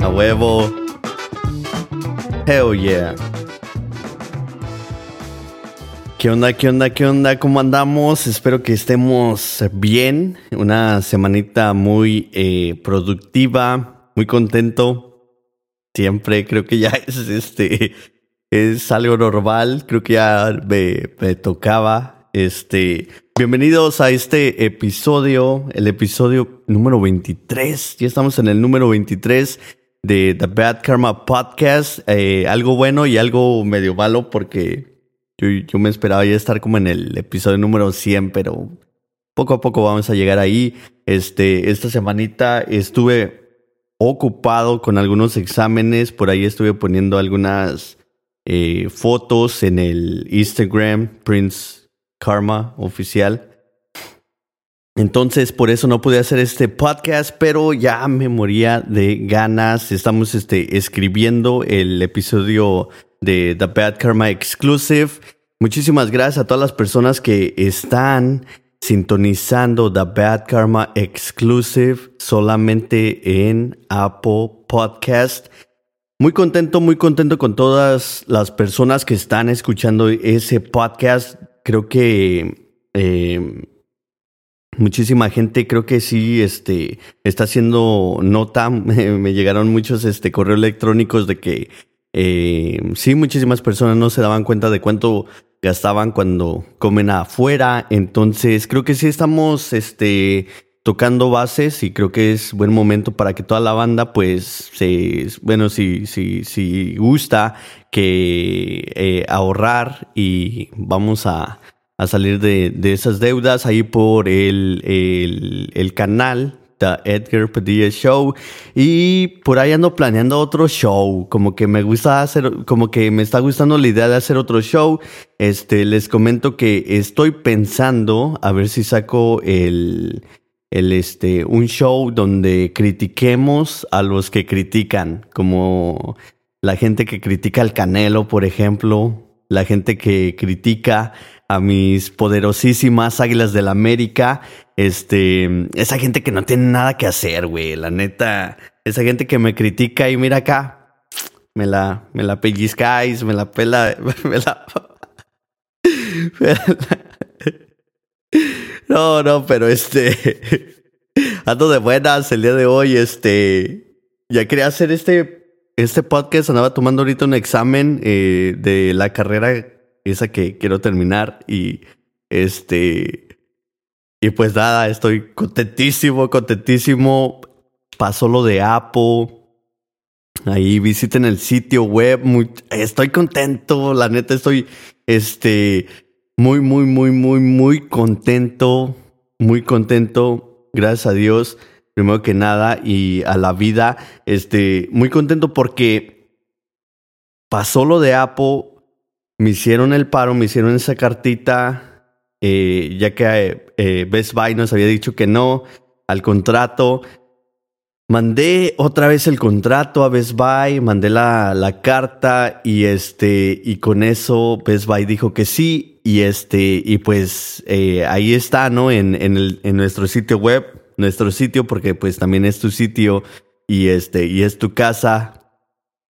A huevo. Hell yeah. ¿Qué onda? ¿Qué onda? ¿Qué onda? ¿Cómo andamos? Espero que estemos bien. Una semanita muy eh, productiva, muy contento. Siempre creo que ya es este es algo normal. Creo que ya me, me tocaba. Este, bienvenidos a este episodio, el episodio número 23. Ya estamos en el número 23 de The Bad Karma Podcast. Eh, algo bueno y algo medio malo porque yo, yo, me esperaba ya estar como en el episodio número 100, pero poco a poco vamos a llegar ahí. Este, esta semanita estuve ocupado con algunos exámenes, por ahí estuve poniendo algunas eh, fotos en el Instagram, Prince Karma oficial. Entonces, por eso no pude hacer este podcast, pero ya me moría de ganas. Estamos este, escribiendo el episodio de The Bad Karma Exclusive. Muchísimas gracias a todas las personas que están sintonizando The Bad Karma Exclusive solamente en Apple Podcast. Muy contento, muy contento con todas las personas que están escuchando ese podcast. Creo que eh, muchísima gente, creo que sí, este, está haciendo nota. Me llegaron muchos este, correos electrónicos de que eh, sí, muchísimas personas no se daban cuenta de cuánto gastaban cuando comen afuera. Entonces, creo que sí estamos este, tocando bases y creo que es buen momento para que toda la banda, pues, se, bueno, si, si, si gusta que eh, ahorrar y vamos a, a salir de, de, esas deudas ahí por el, el, canal The Edgar Padilla Show. Y por ahí ando planeando otro show. Como que me gusta hacer, como que me está gustando la idea de hacer otro show. Este, les comento que estoy pensando a ver si saco el, el este, un show donde critiquemos a los que critican. Como la gente que critica al Canelo, por ejemplo. La gente que critica a mis poderosísimas Águilas del América. Este, esa gente que no tiene nada que hacer, güey. La neta, esa gente que me critica y mira acá, me la, me la pellizcáis, me la pela, me la... Me la... No, no, pero este, ando de buenas el día de hoy, este, ya quería hacer este, este podcast, andaba tomando ahorita un examen eh, de la carrera esa que quiero terminar y este y pues nada, estoy contentísimo, contentísimo. Pasó lo de Apple. Ahí visiten el sitio web. Muy, estoy contento, la neta estoy este muy muy muy muy muy contento, muy contento. Gracias a Dios, primero que nada y a la vida, este muy contento porque pasó lo de Apple me hicieron el paro, me hicieron esa cartita, eh, ya que eh, Best Buy nos había dicho que no al contrato. Mandé otra vez el contrato a Best Buy, mandé la, la carta y este, y con eso Best Buy dijo que sí, y este, y pues eh, ahí está, ¿no? En, en, el, en nuestro sitio web, nuestro sitio, porque pues también es tu sitio y este, y es tu casa.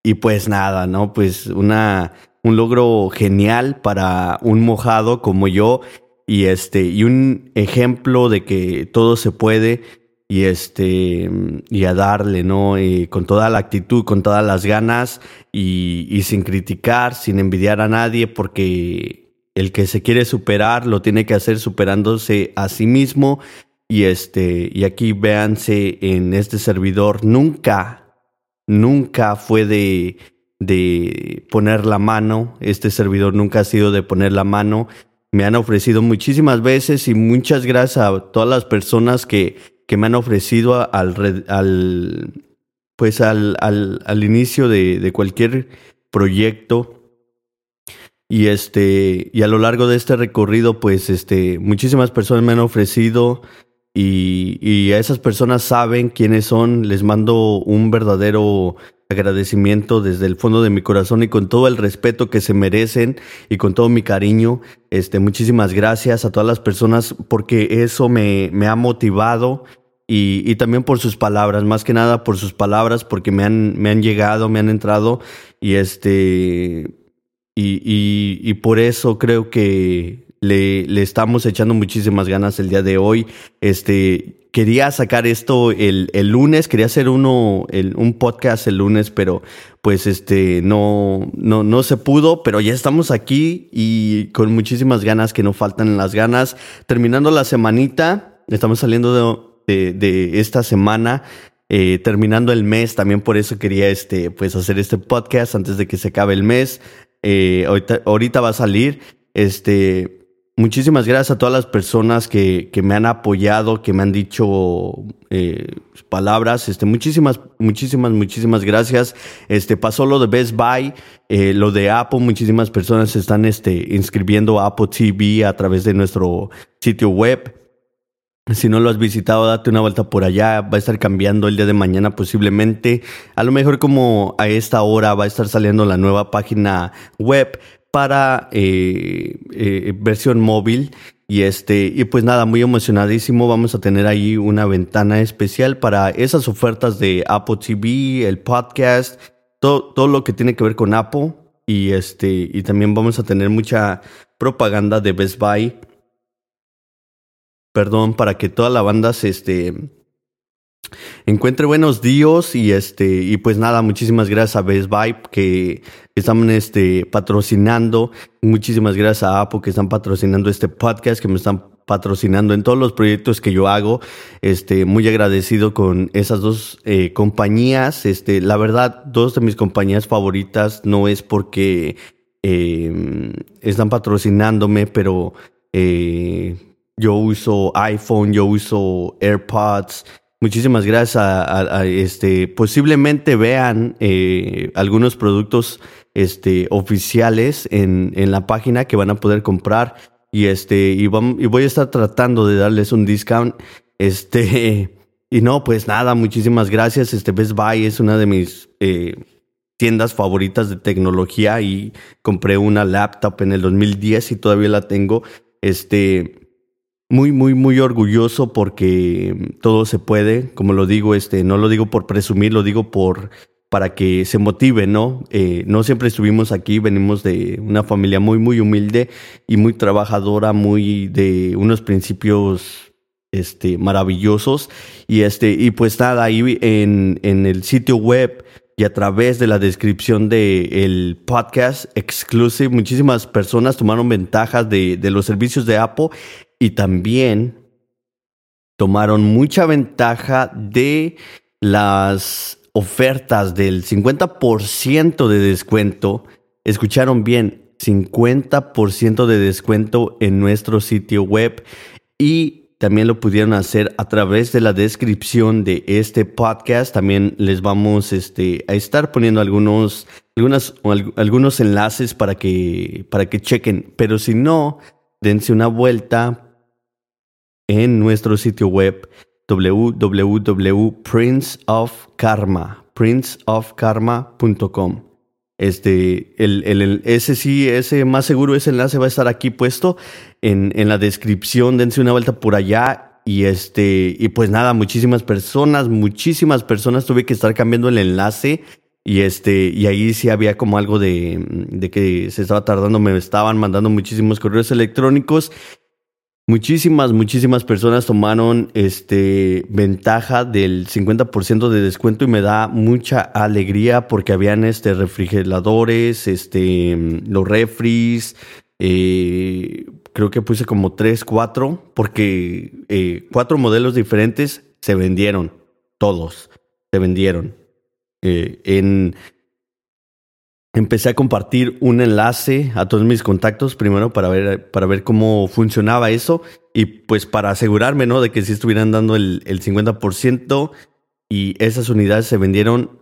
Y pues nada, ¿no? Pues una, un logro genial para un mojado como yo y este y un ejemplo de que todo se puede y este y a darle no y con toda la actitud con todas las ganas y, y sin criticar sin envidiar a nadie porque el que se quiere superar lo tiene que hacer superándose a sí mismo Y este, y aquí véanse en este servidor, nunca, nunca fue de, de poner la mano. Este servidor nunca ha sido de poner la mano. Me han ofrecido muchísimas veces y muchas gracias a todas las personas que, que me han ofrecido al, al pues al, al, al inicio de, de cualquier proyecto y este, y a lo largo de este recorrido, pues este, muchísimas personas me han ofrecido y, a esas personas saben quiénes son. Les mando un verdadero agradecimiento desde el fondo de mi corazón y con todo el respeto que se merecen y con todo mi cariño. Este, muchísimas gracias a todas las personas porque eso me, me ha motivado y, y, también por sus palabras, más que nada por sus palabras, porque me han, me han llegado, me han entrado y este, y, y, por eso creo que le, le, estamos echando muchísimas ganas el día de hoy. Este, quería sacar esto el, el lunes, quería hacer uno, el, un podcast el lunes, pero pues este, no, no, no se pudo, pero ya estamos aquí y con muchísimas ganas que no faltan las ganas. Terminando la semanita, estamos saliendo de, de, de esta semana. Eh, terminando el mes, también por eso quería este, pues hacer este podcast antes de que se acabe el mes. Eh, ahorita, va a salir. Este, muchísimas gracias a todas las personas que, que me han apoyado, que me han dicho eh, palabras. Este, muchísimas, muchísimas, muchísimas gracias. Este, pasó lo de Best Buy, eh, lo de Apple. Muchísimas personas están este, inscribiendo a Apple TV a través de nuestro sitio web. Si no lo has visitado, date una vuelta por allá. Va a estar cambiando el día de mañana posiblemente. A lo mejor como a esta hora va a estar saliendo la nueva página web para eh, eh, versión móvil. Y este, y pues nada, muy emocionadísimo. Vamos a tener ahí una ventana especial para esas ofertas de Apple TV, el podcast, todo, todo lo que tiene que ver con Apple. Y este, y también vamos a tener mucha propaganda de Best Buy perdón, para que toda la banda se este, encuentre buenos días y este y pues nada muchísimas gracias a Best Buy que están este patrocinando muchísimas gracias a Apple que están patrocinando este podcast que me están patrocinando en todos los proyectos que yo hago este muy agradecido con esas dos eh, compañías este la verdad dos de mis compañías favoritas no es porque eh, están patrocinándome pero eh, yo uso iPhone, yo uso AirPods. Muchísimas gracias a, este. Posiblemente vean eh, algunos productos este, oficiales en, en, la página que van a poder comprar. Y este, y, y voy a estar tratando de darles un discount. Este, y no, pues nada, muchísimas gracias. Este Best Buy es una de mis eh, tiendas favoritas de tecnología y compré una laptop en el 2010 y todavía la tengo. Este, muy, muy, muy orgulloso porque todo se puede, como lo digo, este, no lo digo por presumir, lo digo por para que se motive, ¿no? Eh, no siempre estuvimos aquí, venimos de una familia muy, muy humilde y muy trabajadora, muy de unos principios este, maravillosos. Y este, y pues nada, ahí en, en el sitio web y a través de la descripción del el podcast exclusive, muchísimas personas tomaron ventajas de, de los servicios de Apple y también tomaron mucha ventaja de las ofertas del 50% de descuento. Escucharon bien, 50% de descuento en nuestro sitio web y también lo pudieron hacer a través de la descripción de este podcast. También les vamos este, a estar poniendo algunos, algunos enlaces para que, para que chequen. Pero si no, dense una vuelta en nuestro sitio web www.princeofkarma, princeofkarma.com. Este, el, el, ese sí, ese más seguro, ese enlace va a estar aquí puesto en, en la descripción. Dense una vuelta por allá. Y este, y pues nada, muchísimas personas, muchísimas personas tuve que estar cambiando el enlace. Y este, y ahí sí había como algo de, de que se estaba tardando, me estaban mandando muchísimos correos electrónicos Muchísimas, muchísimas personas tomaron este ventaja del 50% de descuento y me da mucha alegría porque habían este refrigeradores, este los refris, eh, creo que puse como 3, 4, porque eh, cuatro modelos diferentes se vendieron, todos se vendieron. Eh, en, empecé a compartir un enlace a todos mis contactos primero para ver, para ver cómo funcionaba eso y pues para asegurarme ¿no? de que si estuvieran dando el, el 50% y esas unidades se vendieron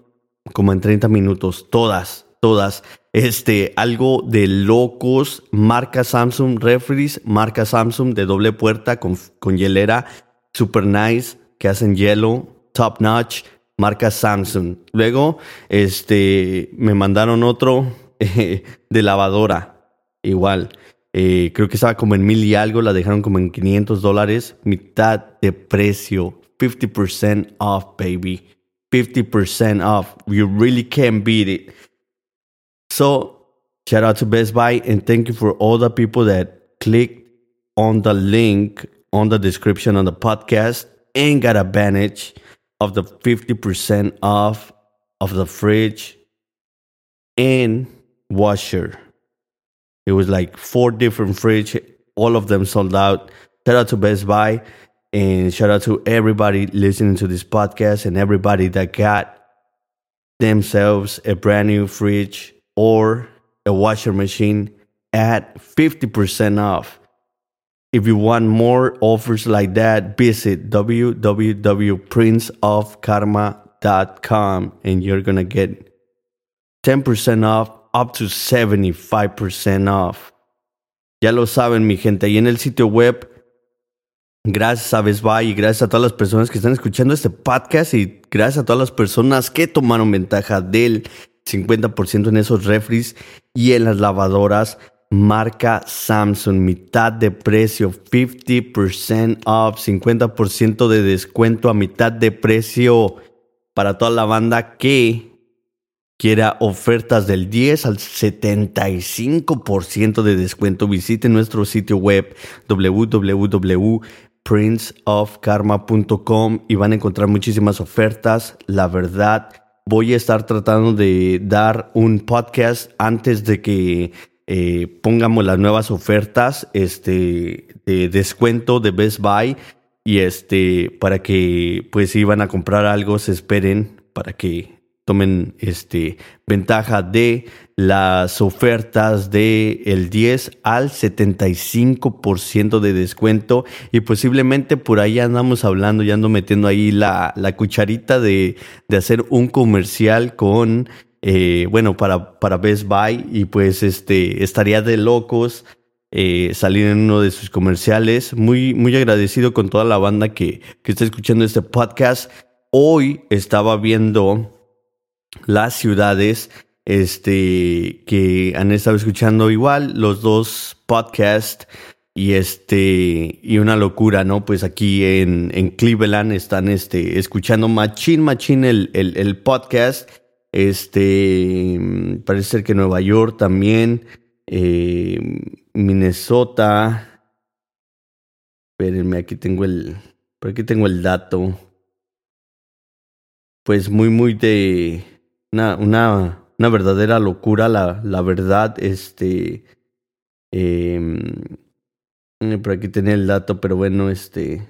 como en 30 minutos, todas, todas. Este, algo de locos, marca Samsung Refries, marca Samsung de doble puerta con, con hielera, super nice, que hacen hielo, top notch, marca Samsung. Luego, este, me mandaron otro de lavadora, igual. Eh, creo que estaba como en mil y algo, la dejaron como en 500 dólares, mitad de precio, 50% off, baby. 50% off. You really can't beat it. So, shout out to Best Buy and thank you for all the people that clicked on the link on the description on the podcast and got advantage of the 50% off of the fridge and washer. It was like four different fridge, all of them sold out. Shout out to Best Buy and shout out to everybody listening to this podcast and everybody that got themselves a brand new fridge or a washer machine at 50% off. If you want more offers like that, visit www.princeofkarma.com and you're going to get 10% off up to 75% off. Ya lo saben, mi gente, y en el sitio web Gracias a Best y gracias a todas las personas que están escuchando este podcast y gracias a todas las personas que tomaron ventaja del 50% en esos refries y en las lavadoras. Marca Samsung, mitad de precio, 50% off, 50% de descuento a mitad de precio para toda la banda que quiera ofertas del 10 al 75% de descuento. Visite nuestro sitio web www princeofkarma.com y van a encontrar muchísimas ofertas. La verdad, voy a estar tratando de dar un podcast antes de que eh, pongamos las nuevas ofertas este, de descuento de Best Buy y este para que pues si van a comprar algo se esperen para que tomen este, ventaja de las ofertas de el 10 al 75% de descuento. Y posiblemente por ahí andamos hablando y ando metiendo ahí la, la cucharita de, de, hacer un comercial con, eh, bueno, para, para Best Buy y pues este, estaría de locos eh, salir en uno de sus comerciales. Muy, muy agradecido con toda la banda que, que está escuchando este podcast. Hoy estaba viendo las ciudades este, que han estado escuchando igual los dos podcasts y este y una locura, ¿no? Pues aquí en, en Cleveland están este, escuchando machín, machín el, el, el, podcast. Este, parece ser que Nueva York también, eh, Minnesota. Espérenme, aquí tengo el, por aquí tengo el dato. Pues muy, muy de, una, una, una verdadera locura, la, la verdad. Este. Eh, por aquí tenía el dato, pero bueno, este.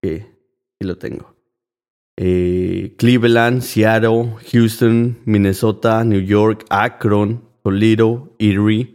Que lo tengo. Eh, Cleveland, Seattle, Houston, Minnesota, New York, Akron, Toledo, Erie,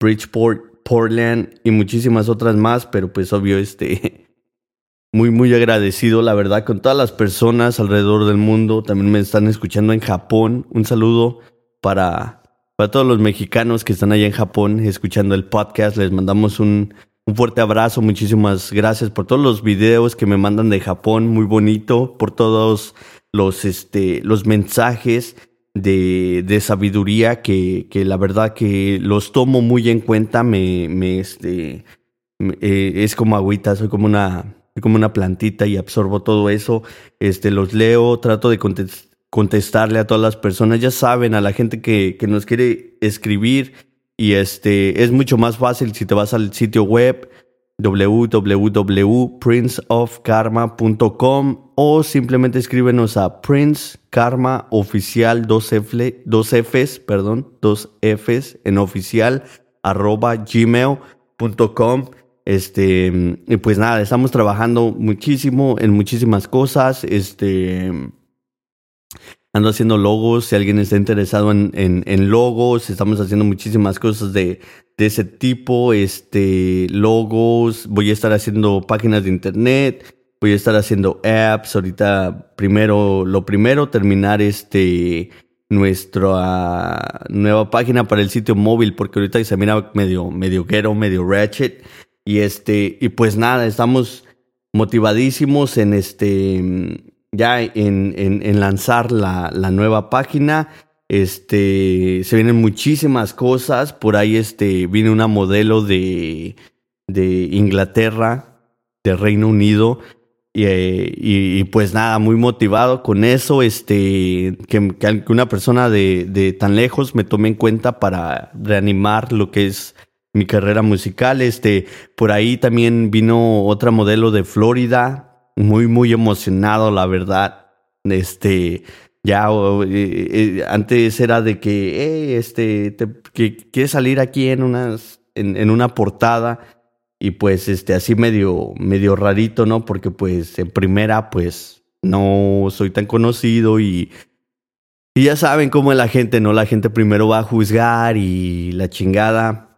Bridgeport, Portland y muchísimas otras más, pero pues obvio este muy, muy agradecido, la verdad, con todas las personas alrededor del mundo. También me están escuchando en Japón. Un saludo para, para todos los mexicanos que están allá en Japón escuchando el podcast. Les mandamos un, un fuerte abrazo. Muchísimas gracias por todos los videos que me mandan de Japón. Muy bonito. Por todos los, este, los mensajes de, de sabiduría que, que la verdad que los tomo muy en cuenta. Me, me, este, eh, es como agüita. Soy como una como una plantita y absorbo todo eso. Este, los leo, trato de contestarle a todas las personas. Ya saben, a la gente que, que nos quiere escribir. Y este, es mucho más fácil si te vas al sitio web www.princeofkarma.com o simplemente escríbenos a Prince Karma Oficial 2F, 2 Fs, perdón, 2 Fs en oficial arroba gmail Este, pues nada, estamos trabajando muchísimo en muchísimas cosas. Este, ando haciendo logos. Si alguien está interesado en, en, logos, estamos haciendo muchísimas cosas de, de, ese tipo. Este, logos. Voy a estar haciendo páginas de internet. Voy a estar haciendo apps. Ahorita, primero, lo primero, terminar este nuestra nueva página para el sitio móvil, porque ahorita se mira medio, medio ghetto, medio ratchet. Y este, y pues nada, estamos motivadísimos en este, ya en, en, lanzar la, la, nueva página. Este, se vienen muchísimas cosas. Por ahí este, viene una modelo de, de Inglaterra, de Reino Unido. Y, y, pues nada, muy motivado con eso, este, que, que una persona de, de, tan lejos me tome en cuenta para reanimar lo que es mi carrera musical. Este, por ahí también vino otra modelo de Florida, muy, muy emocionado, la verdad. Este, ya eh, eh, antes era de que, este, te, que quieres salir aquí en unas, en, en una portada y pues este así medio medio rarito, ¿no? Porque pues en primera pues no soy tan conocido y y ya saben cómo es la gente, ¿no? La gente primero va a juzgar y la chingada.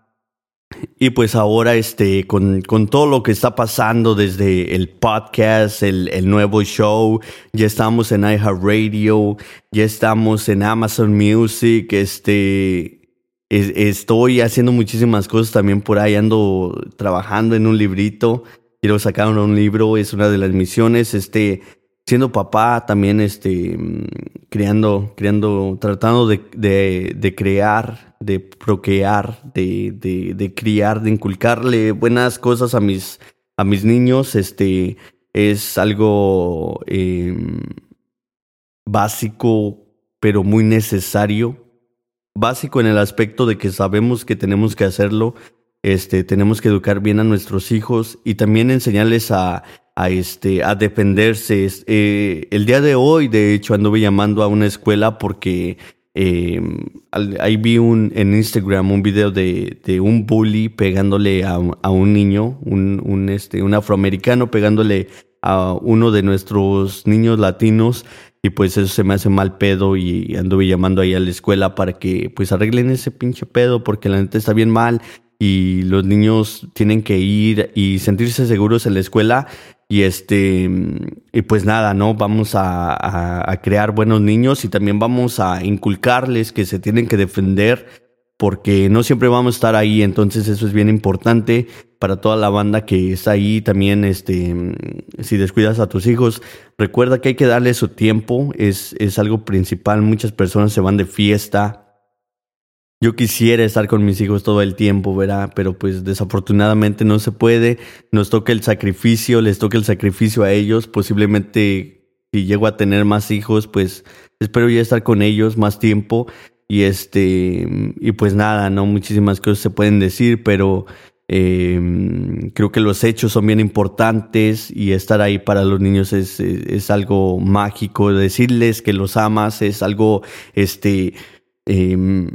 Y pues ahora, este, con, con todo lo que está pasando desde el podcast, el, el nuevo show, ya estamos en iHeartRadio, ya estamos en Amazon Music, este, estoy haciendo muchísimas cosas también por ahí, ando trabajando en un librito, quiero sacar un libro, es una de las misiones, este, siendo papá también, este, creando, creando, tratando de, de, crear, de procrear, de, de, de, criar, de inculcarle buenas cosas a mis, a mis niños, este, es algo em, básico, pero muy necesario. Básico en el aspecto de que sabemos que tenemos que hacerlo, este, tenemos que educar bien a nuestros hijos y también enseñarles a, a, este, a defenderse. Eh, el día de hoy, de hecho, anduve llamando a una escuela porque eh, ahí vi un, en Instagram un video de, de un bully pegándole a, a un niño, un, un, este, un afroamericano pegándole a uno de nuestros niños latinos y pues eso se me hace mal pedo y anduve llamando ahí a la escuela para que pues arreglen ese pinche pedo porque la neta está bien mal y los niños tienen que ir y sentirse seguros en la escuela y este y pues nada no vamos a, crear buenos niños y también vamos a inculcarles que se tienen que defender porque no siempre vamos a estar ahí. Entonces eso es bien importante para toda la banda que está ahí también, este, si descuidas a tus hijos, recuerda que hay que darle su tiempo, es, es algo principal, muchas personas se van de fiesta. Yo quisiera estar con mis hijos todo el tiempo, ¿verdad? Pero pues desafortunadamente no se puede, nos toca el sacrificio, les toca el sacrificio a ellos, posiblemente si llego a tener más hijos, pues espero ya estar con ellos más tiempo y este y pues nada, no muchísimas cosas se pueden decir, pero eh, creo que los hechos son bien importantes y estar ahí para los niños es, es, algo mágico. Decirles que los amas es algo este, eh,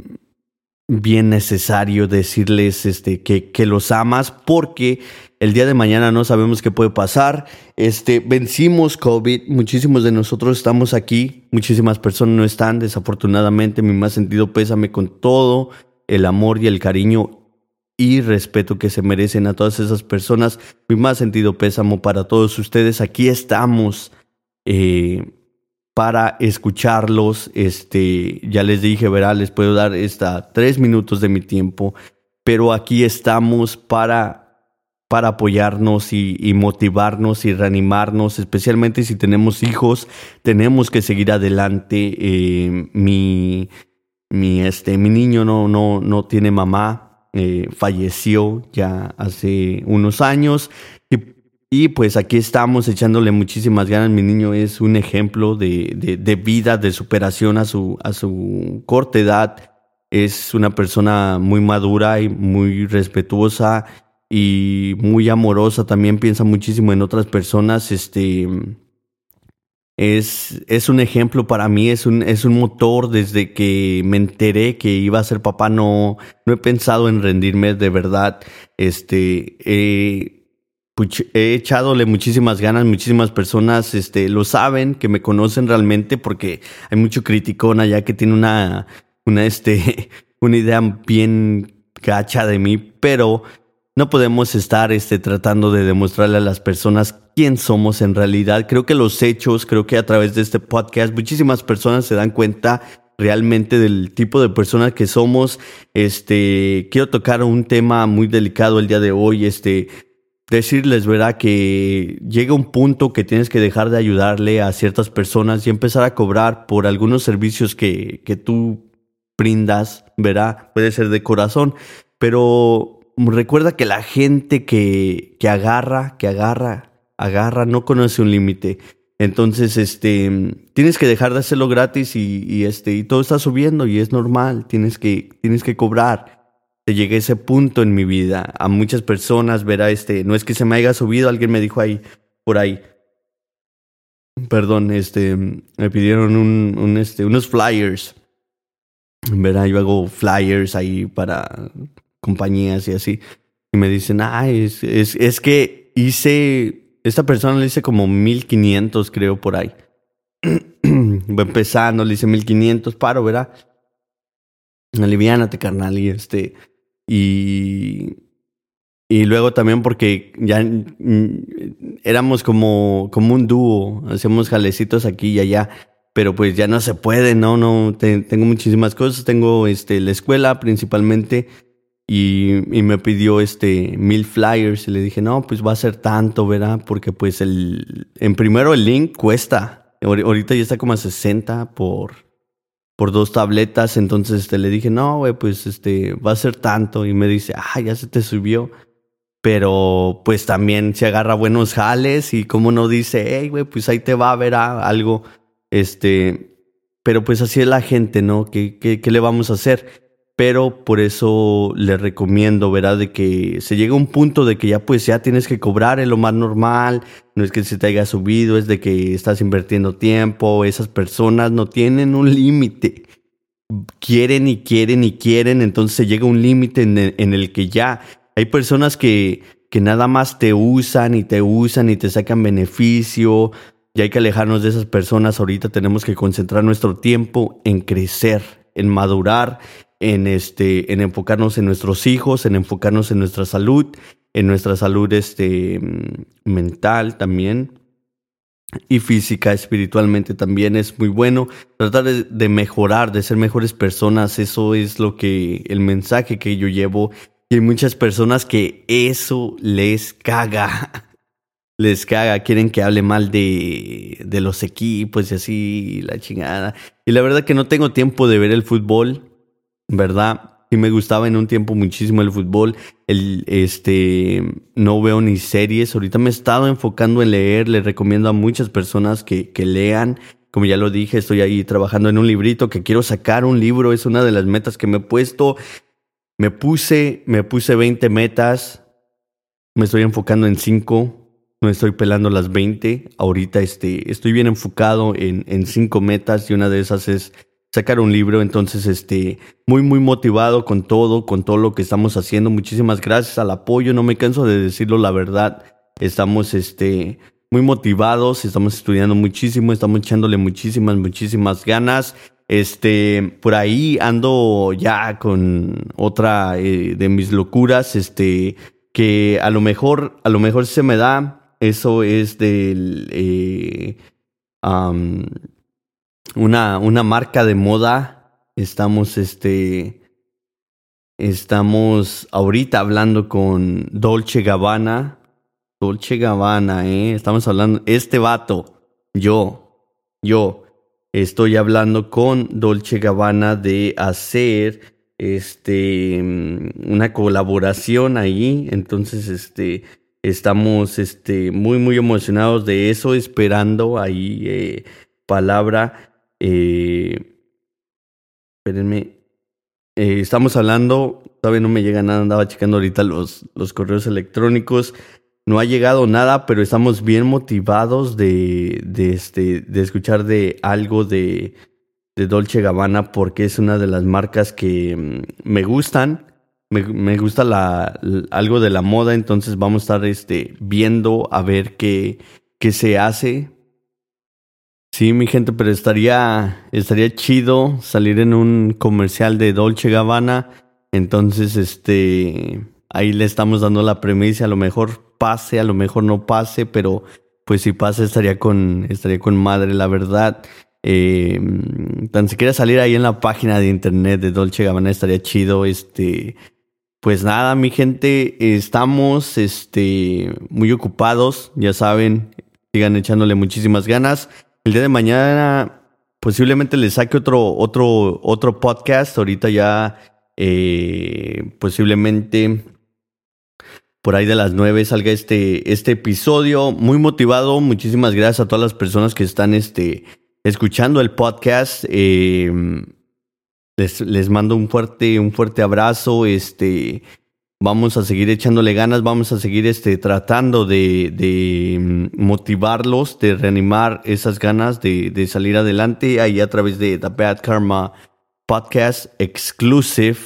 bien necesario. Decirles este, que, que los amas porque el día de mañana no sabemos qué puede pasar. Este, vencimos COVID, muchísimos de nosotros estamos aquí, muchísimas personas no están, desafortunadamente, mi más sentido pésame con todo el amor y el cariño y respeto que se merecen a todas esas personas. Mi más sentido pésamo para todos ustedes. Aquí estamos eh, para escucharlos. Este, ya les dije, verá, les puedo dar esta tres minutos de mi tiempo, pero aquí estamos para, para apoyarnos y, motivarnos y reanimarnos, especialmente si tenemos hijos, tenemos que seguir adelante. Eh, mi, mi, este, mi niño no, no, no tiene mamá eh, falleció ya hace unos años. Y, pues aquí estamos echándole muchísimas ganas. Mi niño es un ejemplo de, de, vida, de superación a su, a su corta edad. Es una persona muy madura y muy respetuosa y muy amorosa. También piensa muchísimo en otras personas. Este, es, es un ejemplo para mí, es un, es un motor desde que me enteré que iba a ser papá, no, no he pensado en rendirme de verdad. Este, he echadole muchísimas ganas, muchísimas personas este, lo saben, que me conocen realmente, porque hay mucho criticón allá que tiene una, una, este, una idea bien gacha de mí, pero no podemos estar este, tratando de demostrarle a las personas quién somos en realidad. Creo que los hechos, creo que a través de este podcast muchísimas personas se dan cuenta realmente del tipo de personas que somos. Este, quiero tocar un tema muy delicado el día de hoy, este, decirles, ¿verdad? Que llega un punto que tienes que dejar de ayudarle a ciertas personas y empezar a cobrar por algunos servicios que, que tú brindas, ¿verdad? Puede ser de corazón, pero recuerda que la gente que, que agarra, que agarra, agarra, no conoce un límite. Entonces, este, tienes que dejar de hacerlo gratis y, este, y todo está subiendo y es normal. Tienes que, tienes que cobrar. Te llegué a ese punto en mi vida. A muchas personas, verá, este, no es que se me haya subido, alguien me dijo ahí, por ahí. Perdón, este, me pidieron un, este, unos flyers. Verá, yo hago flyers ahí para compañías y así. Y me dicen, ah, es, es, es que hice, esta persona le hice como 1500, creo, por ahí. Va empezando, le hice 1500, paro, ¿verdad? Aliviánate, carnal, y este, y, y luego también porque ya éramos como, como un dúo, hacemos jalecitos aquí y allá, pero pues ya no se puede, no, no, tengo muchísimas cosas, tengo este, la escuela principalmente, y, y, me pidió este mil flyers y le dije, no, pues va a ser tanto, ¿verdad? Porque pues el, en primero el link cuesta, ahorita ya está como a 60 por, por dos tabletas, entonces este, le dije, no, güey, pues este, va a ser tanto y me dice, ah, ya se te subió. Pero pues también se agarra buenos jales y como no dice, hey, güey, pues ahí te va a ver algo, este, pero pues así es la gente, ¿no? ¿Qué, qué, qué le vamos a hacer? Pero por eso le recomiendo, ¿verdad? De que se llega a un punto de que ya pues ya tienes que cobrar, es lo más normal, no es que se te haya subido, es de que estás invirtiendo tiempo, esas personas no tienen un límite, quieren y quieren y quieren, entonces se llega a un límite en, en, el que ya hay personas que, que nada más te usan y te usan y te sacan beneficio, y hay que alejarnos de esas personas, ahorita tenemos que concentrar nuestro tiempo en crecer, en madurar, en, este, en enfocarnos en nuestros hijos, en enfocarnos en nuestra salud, en nuestra salud este, mm, mental también y física, espiritualmente también es muy bueno. Tratar de, mejorar, de ser mejores personas, eso es lo que el mensaje que yo llevo. Y hay muchas personas que eso les caga. Les caga, quieren que hable mal de, de los equipos y así, la chingada. Y la verdad que no tengo tiempo de ver el fútbol. ¿Verdad? Y me gustaba en un tiempo muchísimo el fútbol. El, este, no veo ni series. Ahorita me he estado enfocando en leer. Le recomiendo a muchas personas que, que lean. Como ya lo dije, estoy ahí trabajando en un librito que quiero sacar un libro. Es una de las metas que me he puesto. Me puse, me puse 20 metas. Me estoy enfocando en 5. No estoy pelando las 20. Ahorita este, estoy bien enfocado en, en 5 metas y una de esas es sacar un libro. Entonces, este, muy, muy motivado con todo, con todo lo que estamos haciendo. Muchísimas gracias al apoyo. No me canso de decirlo, la verdad. Estamos, este, muy motivados, estamos estudiando muchísimo, estamos echándole muchísimas, muchísimas ganas. Este, por ahí ando ya con otra eh, de mis locuras, este, que a lo mejor, a lo mejor se me da. Eso es del, eh, una, una marca de moda. Estamos, este, estamos ahorita hablando con Dolce Gabbana. Dolce Gabbana, ¿eh? Estamos hablando, este vato, yo, yo, estoy hablando con Dolce Gabbana de hacer, este, una colaboración ahí. Entonces, este, estamos, este, muy, muy emocionados de eso, esperando ahí, eh, palabra eh, espérenme. Eh, estamos hablando, todavía no me llega nada, andaba checando ahorita los, los correos electrónicos. no ha llegado nada, pero estamos bien motivados de, de, este, de escuchar de algo de, de Dolce Gabbana porque es una de las marcas que mm, me gustan. Me, gusta la, algo de la moda, entonces vamos a estar este, viendo a ver qué, qué se hace. Sí, mi gente, pero estaría, estaría chido salir en un comercial de Dolce Gabbana. Entonces, este, ahí le estamos dando la premisa, a lo mejor pase, a lo mejor no pase, pero pues si pasa estaría con, estaría con madre, la verdad. Eh, tan siquiera salir ahí en la página de internet de Dolce Gabbana estaría chido. Este, pues nada, mi gente, estamos este, muy ocupados, ya saben, sigan echándole muchísimas ganas. El día de mañana posiblemente les saque otro, otro, otro podcast. Ahorita ya eh, posiblemente por ahí de las nueve salga este, este episodio. Muy motivado. Muchísimas gracias a todas las personas que están este, escuchando el podcast. Eh, les, les, mando un fuerte, un fuerte abrazo. Este, vamos a seguir echándole ganas, vamos a seguir este, tratando de, de mm, motivarlos, de reanimar esas ganas de, de, salir adelante ahí a través de The Bad Karma Podcast Exclusive.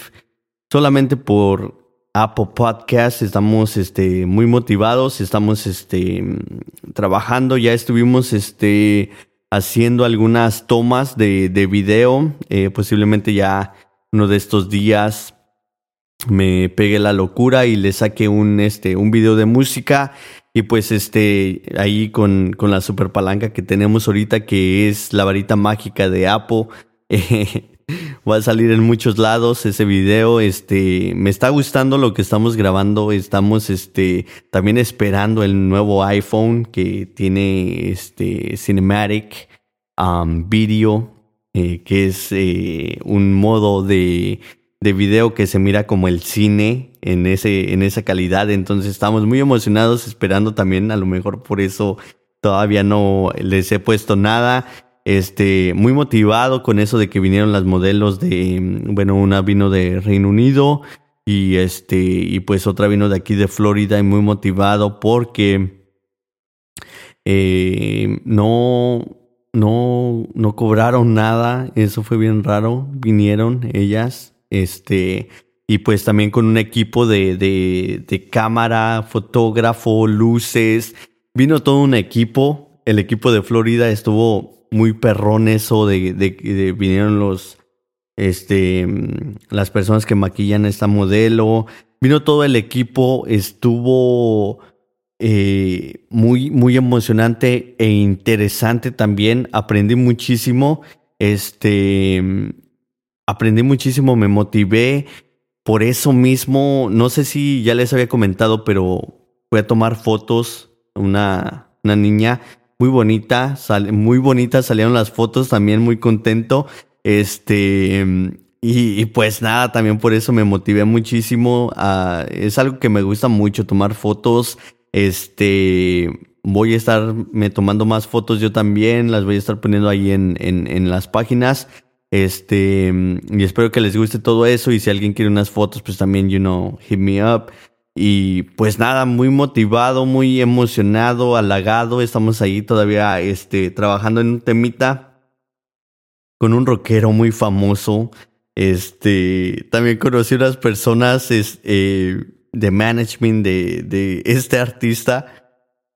Solamente por Apple Podcast estamos este, muy motivados, estamos este, mm, trabajando, ya estuvimos este, haciendo algunas tomas de, de video. Eh, posiblemente ya uno de estos días me pegue la locura y le saque un, este, un video de música. Y pues este, ahí con, con la super palanca que tenemos ahorita, que es la varita mágica de Apple. va a salir en muchos lados ese video. Este, me está gustando lo que estamos grabando. Estamos, este, también esperando el nuevo iPhone que tiene, este, Cinematic um, Video, eh, que es eh, un modo de, de video que se mira como el cine en ese, en esa calidad. Entonces estamos muy emocionados esperando también, a lo mejor por eso todavía no les he puesto nada. Este, muy motivado con eso de que vinieron las modelos de, bueno, una vino de Reino Unido y este, y pues otra vino de aquí de Florida y muy motivado porque eh, no, no, no cobraron nada, eso fue bien raro, vinieron ellas, este, y pues también con un equipo de, de, cámara, fotógrafo, luces, vino todo un equipo, el equipo de Florida estuvo muy perrón eso de, de, vinieron los, este, las personas que maquillan esta modelo, vino todo el equipo, estuvo eh, muy, muy emocionante e interesante también, aprendí muchísimo, este, aprendí muchísimo, me motivé, por eso mismo, no sé si ya les había comentado, pero fui a tomar fotos, una, una niña muy bonita, muy bonitas salieron las fotos, también muy contento. Este, y, pues nada, también por eso me motivé muchísimo. es algo que me gusta mucho, tomar fotos. Este, voy a estarme tomando más fotos yo también, las voy a estar poniendo ahí en, en las páginas. Este, y espero que les guste todo eso. Y si alguien quiere unas fotos, pues también, you know, hit me up. Y pues nada, muy motivado, muy emocionado, halagado. Estamos ahí todavía este, trabajando en un temita con un rockero muy famoso. Este, también conocí unas personas eh, de management de, de este artista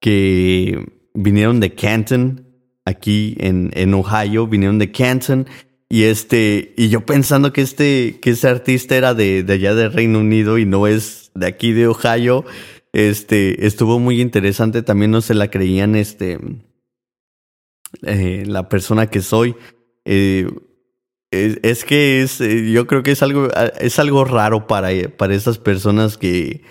que vinieron de Canton, aquí en, en Ohio, vinieron de Canton. Y este, y yo pensando que este, que este artista era de, de allá del Reino Unido y no es de aquí de Ohio. Este, estuvo muy interesante. También no se la creían, este, eh, la persona que soy. Eh, es, que es, eh, yo creo que es algo, es algo raro para, para esas personas que,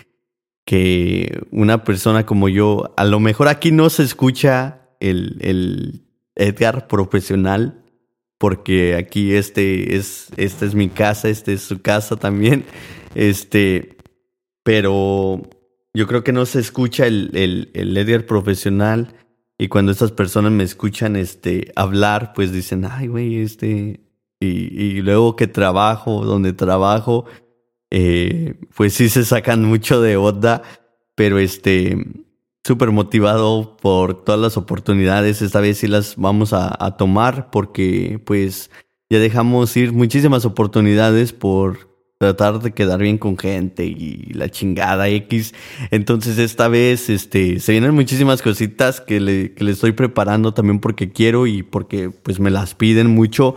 que una persona como yo, a lo mejor aquí no se escucha el, el Edgar profesional, porque aquí este es, esta es mi casa, este es su casa también. Este, pero yo creo que no se escucha el, el, el profesional y cuando estas personas me escuchan este, hablar, pues dicen, ay, güey, este, y, y, luego que trabajo, donde trabajo, eh, pues sí se sacan mucho de onda, pero este, súper motivado por todas las oportunidades. Esta vez sí las vamos a, tomar porque pues ya dejamos ir muchísimas oportunidades por tratar de quedar bien con gente y la chingada X. Entonces esta vez este, se vienen muchísimas cositas que le, que le estoy preparando también porque quiero y porque pues me las piden mucho.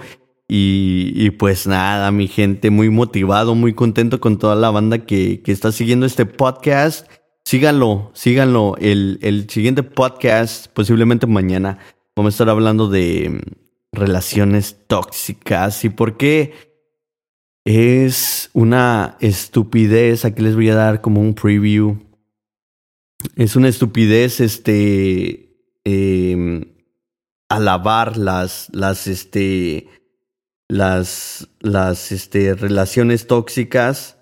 Y, y, pues nada, mi gente, muy motivado, muy contento con toda la banda que, que está siguiendo este podcast. Síganlo, síganlo. El, el siguiente podcast, posiblemente mañana, vamos a estar hablando de mm, relaciones tóxicas y por qué es una estupidez. Aquí les voy a dar como un preview. Es una estupidez, este, eh, alabar las, las, este, las, las, este, relaciones tóxicas.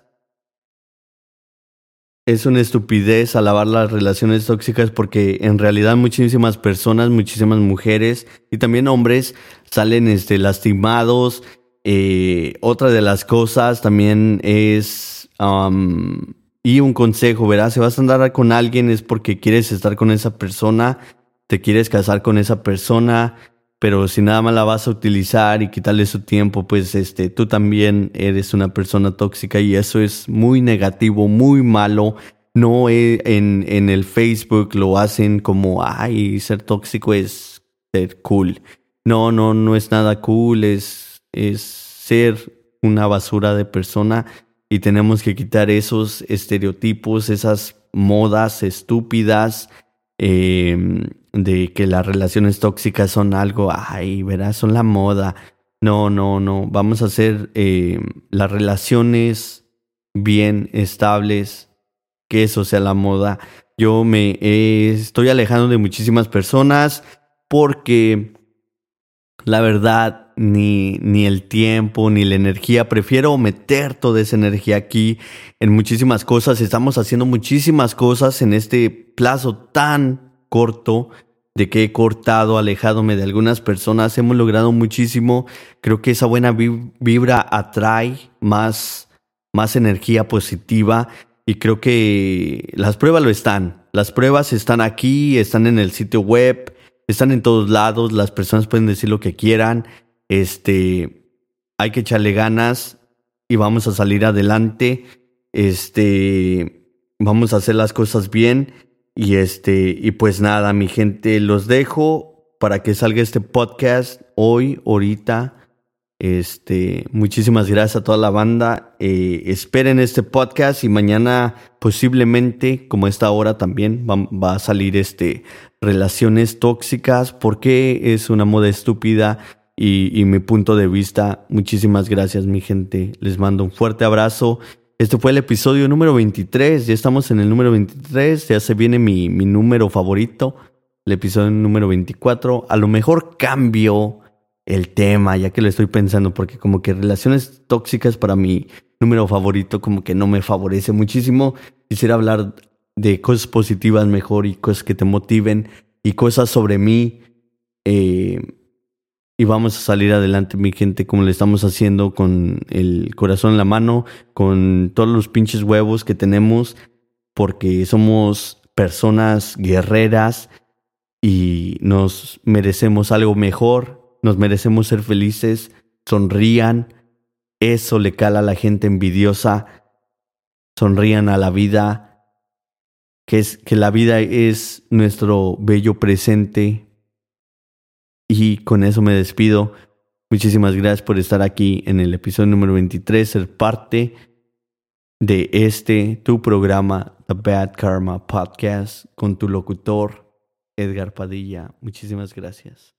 Es una estupidez alabar las relaciones tóxicas porque en realidad muchísimas personas, muchísimas mujeres y también hombres salen este, lastimados, eh, otra de las cosas también es, um, y un consejo, ¿verdad? Si vas a andar con alguien es porque quieres estar con esa persona, te quieres casar con esa persona, pero si nada más la vas a utilizar y quitarle su tiempo, pues este, tú también eres una persona tóxica y eso es muy negativo, muy malo. No en, en el Facebook lo hacen como, ay, ser tóxico es ser cool. No, no, no es nada cool, es es ser una basura de persona y tenemos que quitar esos estereotipos, esas modas estúpidas em, de que las relaciones tóxicas son algo, ay, verás, son la moda. No, no, no, vamos a hacer em, las relaciones bien estables, que eso sea la moda. Yo me estoy alejando de muchísimas personas porque la verdad ni, ni el tiempo, ni la energía. Prefiero meter toda esa energía aquí en muchísimas cosas. Estamos haciendo muchísimas cosas en este plazo tan corto de que he cortado, alejadome de algunas personas. Hemos logrado muchísimo. Creo que esa buena vibra atrae más, más energía positiva. Y creo que las pruebas lo están. Las pruebas están aquí, están en el sitio web, están en todos lados. Las personas pueden decir lo que quieran. Este, hay que echarle ganas y vamos a salir adelante. Este, vamos a hacer las cosas bien. Y este, y pues nada, mi gente, los dejo para que salga este podcast hoy, ahorita. Este, muchísimas gracias a toda la banda. Eh, esperen este podcast y mañana posiblemente, como esta hora también, va, va, a salir este relaciones tóxicas. porque es una moda estúpida? y, mi punto de vista. Muchísimas gracias, mi gente. Les mando un fuerte abrazo. Este fue el episodio número 23. Ya estamos en el número 23. Ya se viene mi, mi número favorito, el episodio número 24. A lo mejor cambio el tema, ya que lo estoy pensando, porque como que relaciones tóxicas para mi número favorito como que no me favorece muchísimo. Quisiera hablar de cosas positivas mejor y cosas que te motiven y cosas sobre mí. Eh, y vamos a salir adelante, mi gente, como le estamos haciendo con el corazón en la mano, con todos los pinches huevos que tenemos, porque somos personas guerreras y nos merecemos algo mejor, nos merecemos ser felices, sonrían, eso le cala a la gente envidiosa, sonrían a la vida, que es que la vida es nuestro bello presente, y con eso me despido. Muchísimas gracias por estar aquí en el episodio número 23, ser parte de este, tu programa, The Bad Karma Podcast, con tu locutor, Edgar Padilla. Muchísimas gracias.